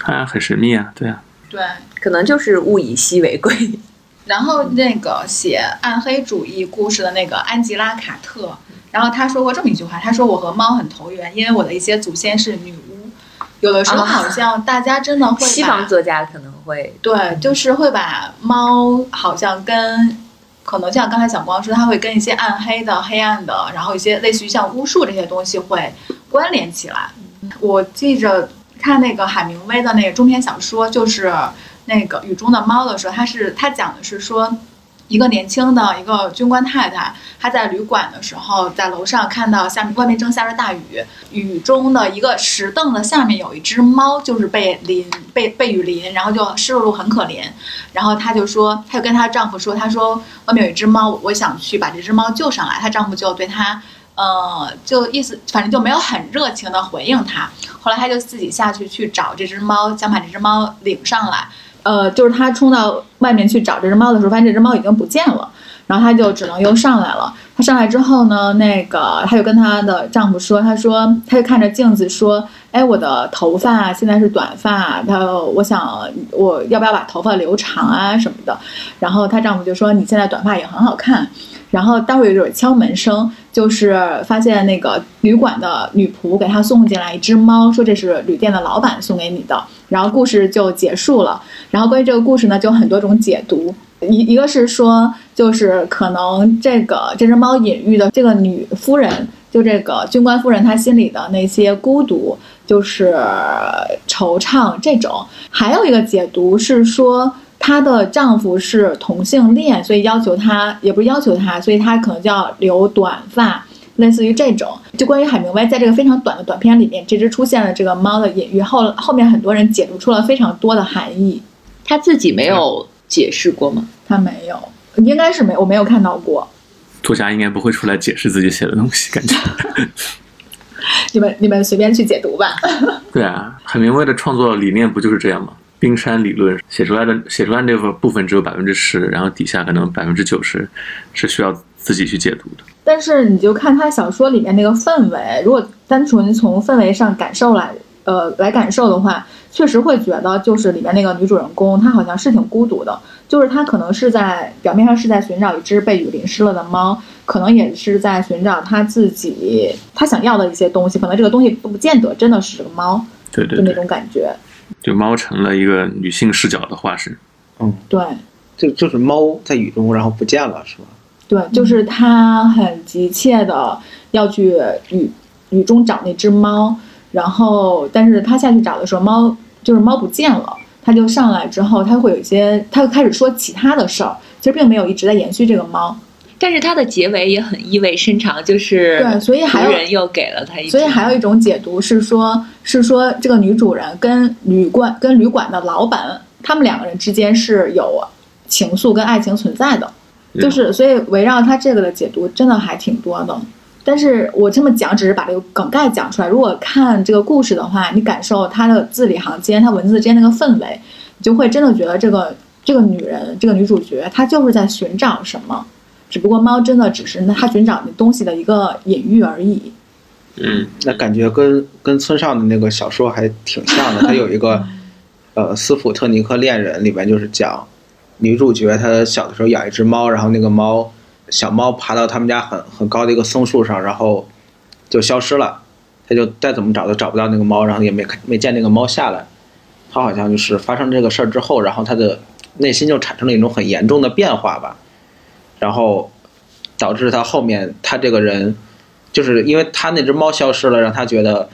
啊，很神秘啊，对啊，对，可能就是物以稀为贵。然后那个写暗黑主义故事的那个安吉拉·卡特，然后他说过这么一句话，他说我和猫很投缘，因为我的一些祖先是女巫。有的时候啊好像大家真的会把西方作家可能会对，就是会把猫好像跟，可能像刚才小光说，它会跟一些暗黑的、黑暗的，然后一些类似于像巫术这些东西会关联起来。我记着看那个海明威的那个中篇小说，就是那个《雨中的猫》的时候，他是他讲的是说。一个年轻的一个军官太太，她在旅馆的时候，在楼上看到下面外面正下着大雨，雨中的一个石凳的下面有一只猫，就是被淋被被雨淋，然后就湿漉漉很可怜。然后她就说，她就跟她丈夫说，她说外面有一只猫，我想去把这只猫救上来。她丈夫就对她，呃，就意思反正就没有很热情的回应她。后来她就自己下去去找这只猫，想把这只猫领上来。呃，就是她冲到外面去找这只猫的时候，发现这只猫已经不见了。然后她就只能又上来了。她上来之后呢，那个她就跟她的丈夫说，她说，她就看着镜子说，哎，我的头发现在是短发，她我想我要不要把头发留长啊什么的。然后她丈夫就说，你现在短发也很好看。然后待会儿有一会敲门声，就是发现那个旅馆的女仆给他送进来一只猫，说这是旅店的老板送给你的。然后故事就结束了。然后关于这个故事呢，就很多种解读。一一个是说，就是可能这个这只猫隐喻的这个女夫人，就这个军官夫人，她心里的那些孤独，就是惆怅这种。还有一个解读是说，她的丈夫是同性恋，所以要求她，也不是要求她，所以她可能就要留短发。类似于这种，就关于海明威在这个非常短的短片里面，这只出现了这个猫的隐喻，后后面很多人解读出了非常多的含义。他自己没有解释过吗？他没有，应该是没，我没有看到过。作家应该不会出来解释自己写的东西，感觉。你们你们随便去解读吧。对啊，海明威的创作理念不就是这样吗？冰山理论写出来的写出来那个部分只有百分之十，然后底下可能百分之九十是需要自己去解读的。但是你就看他小说里面那个氛围，如果单纯从氛围上感受来，呃，来感受的话，确实会觉得就是里面那个女主人公她好像是挺孤独的，就是她可能是在表面上是在寻找一只被雨淋湿了的猫，可能也是在寻找她自己她想要的一些东西，可能这个东西不见得真的是这个猫，就那对就那，种感觉。就猫成了一个女性视角的化身。嗯对就就是猫在雨中，然后不见了，是吧？对，就是他很急切的要去雨雨中找那只猫，然后但是他下去找的时候，猫就是猫不见了。他就上来之后，他会有一些，他就开始说其他的事儿，其实并没有一直在延续这个猫。但是它的结尾也很意味深长，就是对所以还有人又给了他一，所以还有一种解读是说，是说这个女主人跟旅馆跟旅馆的老板，他们两个人之间是有情愫跟爱情存在的，就是所以围绕他这个的解读真的还挺多的。但是我这么讲只是把这个梗概讲出来，如果看这个故事的话，你感受它的字里行间、它文字之间那个氛围，你就会真的觉得这个这个女人，这个女主角，她就是在寻找什么。只不过猫真的只是那它寻找的东西的一个隐喻而已。嗯，那感觉跟跟村上的那个小说还挺像的。他有一个 呃《斯普特尼克恋人》里面就是讲女主角她小的时候养一只猫，然后那个猫小猫爬到他们家很很高的一个松树上，然后就消失了。他就再怎么找都找不到那个猫，然后也没看没见那个猫下来。他好像就是发生这个事儿之后，然后他的内心就产生了一种很严重的变化吧，然后导致他后面他这个人。就是因为他那只猫消失了，让他觉得，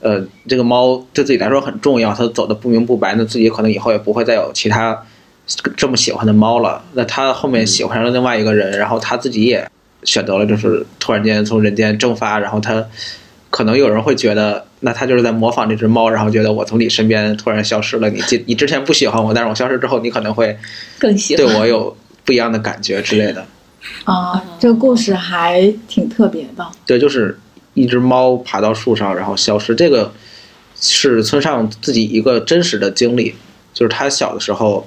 呃，这个猫对自己来说很重要，他走的不明不白，那自己可能以后也不会再有其他这么喜欢的猫了。那他后面喜欢上了另外一个人，然后他自己也选择了，就是突然间从人间蒸发，然后他可能有人会觉得，那他就是在模仿这只猫，然后觉得我从你身边突然消失了，你你之前不喜欢我，但是我消失之后，你可能会更喜欢对我有不一样的感觉之类的。啊，这个故事还挺特别的。对，就是一只猫爬到树上然后消失，这个是村上自己一个真实的经历，就是他小的时候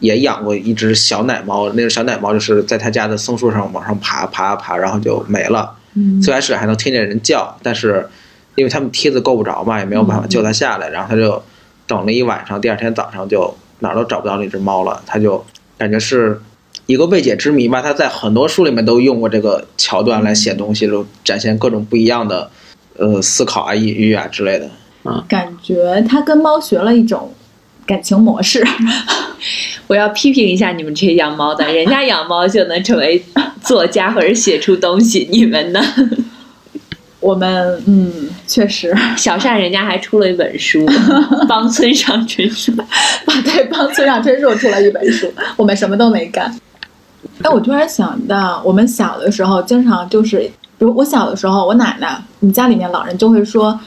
也养过一只小奶猫，那个小奶猫就是在他家的松树上往上爬，爬啊爬，然后就没了。嗯最开始还能听见人叫，但是因为他们梯子够不着嘛，也没有办法救它下来，然后他就等了一晚上，第二天早上就哪儿都找不到那只猫了，他就感觉是一个未解之谜吧。他在很多书里面都用过这个桥段来写东西，就展现各种不一样的呃思考啊、隐喻啊之类的。啊感觉他跟猫学了一种感情模式。我要批评一下你们这些养猫的，人家养猫就能成为作家或者写出东西，你们呢？我们嗯，确实，小善人家还出了一本书，帮村上春树。对，帮村上春树出了一本书，我们什么都没干。哎，我突然想到，我们小的时候经常就是，比如我小的时候，我奶奶，我们家里面老人就会说，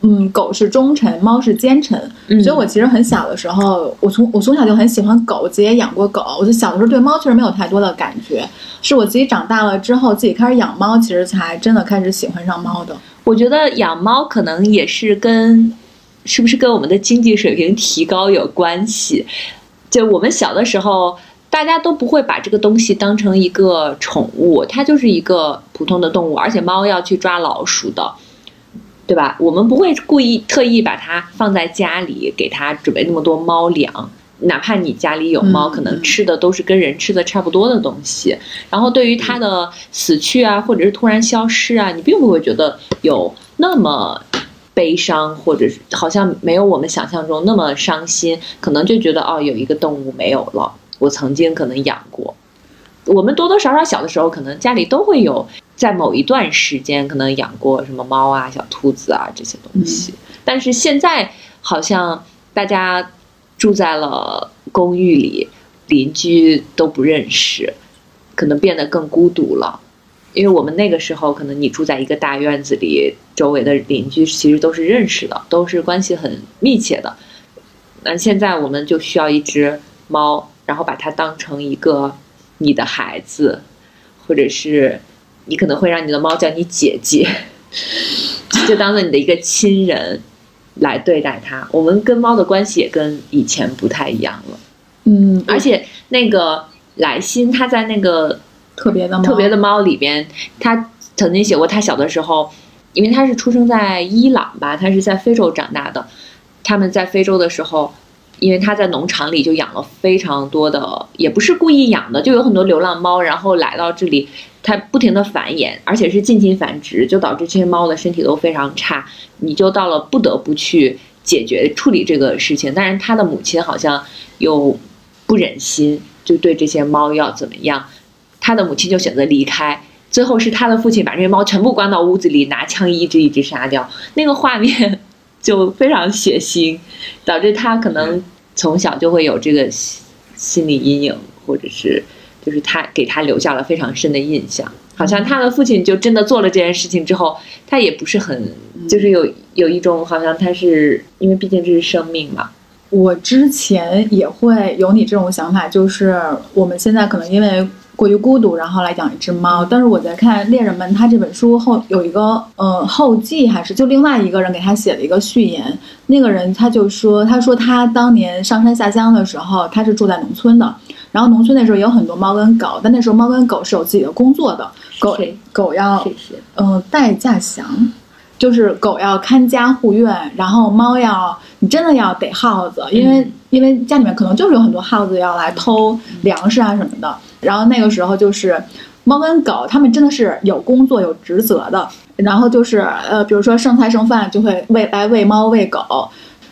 嗯，狗是忠臣，猫是奸臣。嗯所以我其实很小的时候，我从我从小就很喜欢狗，自己也养过狗。我就小的时候对猫确实没有太多的感觉，是我自己长大了之后，自己开始养猫，其实才真的开始喜欢上猫的。我觉得养猫可能也是跟是不是跟我们的经济水平提高有关系。就我们小的时候，大家都不会把这个东西当成一个宠物，它就是一个普通的动物，而且猫要去抓老鼠的，对吧？我们不会故意特意把它放在家里，给它准备那么多猫粮。哪怕你家里有猫，嗯可能吃的都是跟人吃的差不多的东西。然后对于它的死去啊，或者是突然消失啊，你并不会觉得有那么悲伤，或者是好像没有我们想象中那么伤心，可能就觉得哦，有一个动物没有了，我曾经可能养过。我们多多少少小的时候，可能家里都会有，在某一段时间可能养过什么猫啊、小兔子啊这些东西。但是现在好像大家住在了公寓里，邻居都不认识，可能变得更孤独了。因为我们那个时候，可能你住在一个大院子里，周围的邻居其实都是认识的，都是关系很密切的。那现在我们就需要一只猫，然后把它当成一个你的孩子，或者是你可能会让你的猫叫你姐姐，就当做你的一个亲人来对待它。我们跟猫的关系也跟以前不太一样了，嗯，而且那个莱辛他在那个特别的猫，特别的猫里边，他曾经写过，他小的时候，因为他是出生在伊朗吧，他是在非洲长大的。他们在非洲的时候，因为他在农场里就养了非常多的，也不是故意养的，就有很多流浪猫，然后来到这里，它不停的繁衍，而且是近亲繁殖，就导致这些猫的身体都非常差，你就到了不得不去解决处理这个事情。但是他的母亲好像又不忍心，就对这些猫要怎么样。他的母亲就选择离开，最后是他的父亲把这些猫全部关到屋子里，拿枪一只一只杀掉。那个画面就非常血腥，导致他可能从小就会有这个心心理阴影，或者是就是他给他留下了非常深的印象。好像他的父亲就真的做了这件事情之后，他也不是很，就是有有一种好像他是因为毕竟这是生命嘛，我之前也会有你这种想法，就是我们现在可能因为过于孤独，然后来养一只猫。但是我在看《猎人们》他这本书后有一个呃后记，还是就另外一个人给他写了一个序言。那个人他就说，他说他当年上山下乡的时候，他是住在农村的，然后农村那时候也有很多猫跟狗，但那时候猫跟狗是有自己的工作的，狗狗要。嗯，戴稼祥，就是狗要看家护院，然后猫要你真的要逮耗子，因为、因为家里面可能就是有很多耗子要来偷粮食啊什么的。然后那个时候就是猫跟狗，它们真的是有工作有职责的。然后就是呃，比如说剩菜剩饭就会喂来喂猫喂狗。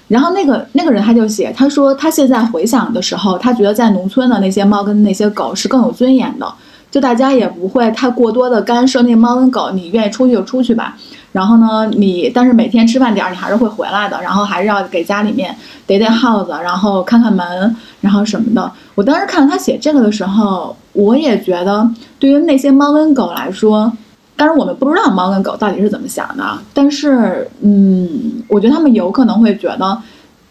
然后那个那个人他就写，他说他现在回想的时候，他觉得在农村的那些猫跟那些狗是更有尊严的，就大家也不会太过多的干涉那猫跟狗，你愿意出去就出去吧。然后呢，你但是每天吃饭点儿你还是会回来的，然后还是要给家里面逮逮耗子，然后看看门，然后什么的。我当时看到他写这个的时候，我也觉得对于那些猫跟狗来说，当然我们不知道猫跟狗到底是怎么想的，但是嗯，我觉得他们有可能会觉得，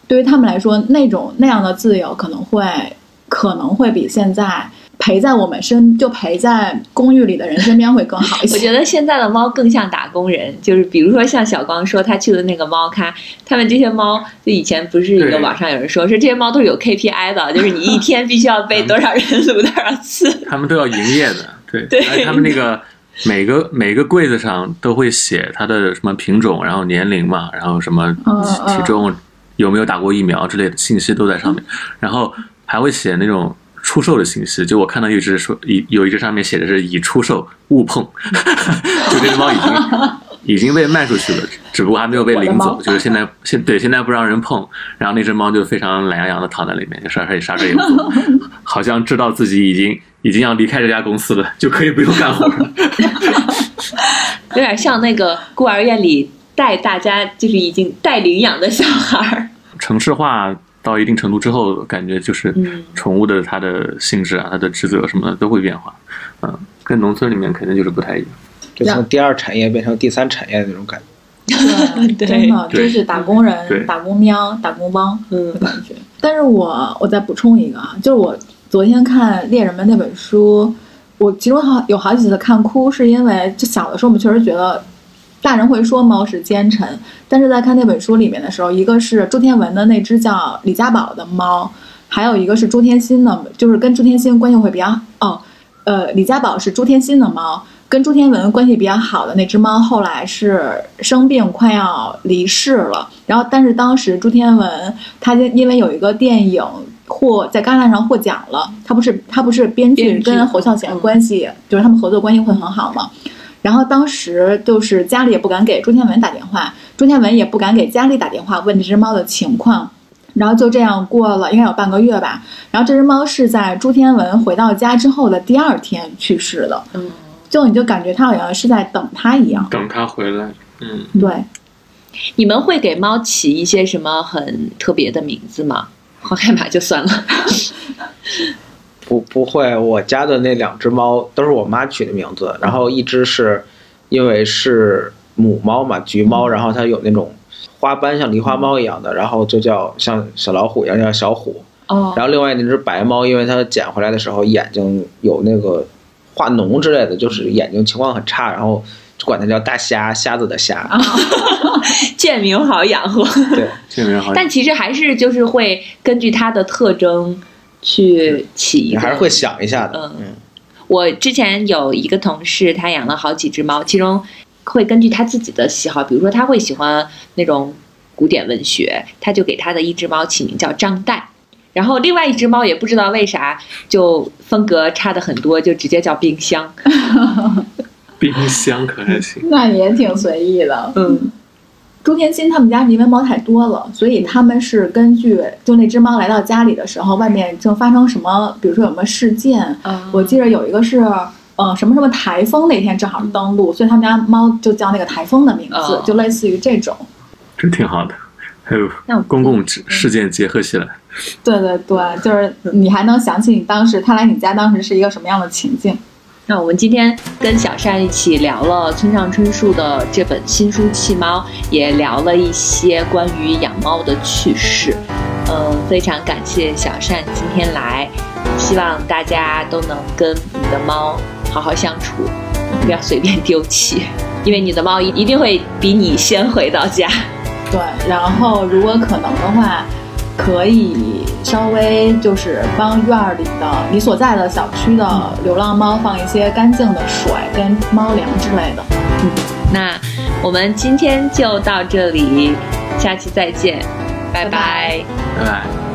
对于他们来说，那种那样的自由可能会可能会比现在陪在我们身就陪在公寓里的人身边会更好一些。我觉得现在的猫更像打工人，就是比如说像小光说他去的那个猫咖，他们这些猫就以前不是一个网上有人说是这些猫都是有 KPI 的，就是你一 天必须要被多少人撸多少次。他们都要营业的，对，对而且他们那个每个每个柜子上都会写它的什么品种，然后年龄嘛，然后什么体重，有没有打过疫苗之类的信息都在上面，然后还会写那种。出售的信息，就我看到一只说，一有一只上面写的是已出售，勿碰，就这只猫已经 已经被卖出去了，只不过还没有被领走，就是现在现对现在不让人碰，然后那只猫就非常懒洋洋的躺在里面，就啥事也啥事也不做，好像知道自己已经已经要离开这家公司了，就可以不用干活了。有点像那个孤儿院里带大家就是已经带领养的小孩儿。城市化到一定程度之后，感觉就是嗯宠物的它的性质啊、它的职责什么的都会变化，嗯，跟农村里面肯定就是不太一样。就从第二产业变成第三产业的那种感觉。对，真的对就是打工人、打工喵、打工帮嗯的感觉。但是我我再补充一个啊，就是我昨天看《猎人们》那本书，我其中好有好几次看哭，是因为就小的时候我们确实觉得大人会说猫是奸臣，但是在看那本书里面的时候，一个是朱天文的那只叫李家宝的猫，还有一个是朱天心的，就是跟朱天心关系会比较哦，呃，李家宝是朱天心的猫。跟朱天文关系比较好的那只猫，后来是生病快要离世了。然后，但是当时朱天文他因因为有一个电影获在戛纳上获奖了，他不是他不是编剧跟侯孝贤嗯关系，就是他们合作关系会很好嘛。然后当时就是家里也不敢给朱天文打电话，朱天文也不敢给家里打电话问这只猫的情况。然后就这样过了应该有半个月吧。然后这只猫是在朱天文回到家之后的第二天去世的。嗯，就你就感觉它好像是在等他一样。等他回来，嗯，对，你们会给猫起一些什么很特别的名字吗？黄海马就算了。不不会，我家的那两只猫都是我妈取的名字，然后一只是因为是母猫嘛，橘猫，然后它有那种花斑像狸花猫一样的，然后就叫像小老虎一样叫小虎。哦然后另外那只白猫，因为它捡回来的时候眼睛有那个化脓之类的，就是眼睛情况很差，然后就管它叫大虾，虾子的虾。贱名好养活，对，贱名好养但其实还是就是会根据它的特征去起一个。你还是会想一下的。嗯嗯，我之前有一个同事，他养了好几只猫，其中会根据他自己的喜好，比如说他会喜欢那种古典文学，他就给他的一只猫起名叫张岱。然后另外一只猫也不知道为啥就风格差的很多，就直接叫冰箱。冰箱可还行。那也挺随意的。嗯，朱天心他们家是因为猫太多了，所以他们是根据就那只猫来到家里的时候，外面正发生什么，比如说有什么事件，我记得有一个是。呃，什么什么台风那天正好是登陆，所以他们家猫就叫那个台风的名字，哦就类似于这种。这挺好的，还有那公共事件结合起来，对对对，就是你还能想起你当时他来你家当时是一个什么样的情境。那我们今天跟小善一起聊了村上春树的这本新书《弃猫》，也聊了一些关于养猫的趣事。嗯，非常感谢小善今天来，希望大家都能跟你的猫好好相处，不要随便丢弃，因为你的猫一一定会比你先回到家。对，然后如果可能的话，可以稍微就是帮院儿里的你所在的小区的流浪猫放一些干净的水跟猫粮之类的。嗯那我们今天就到这里，下期再见，拜拜拜拜拜拜。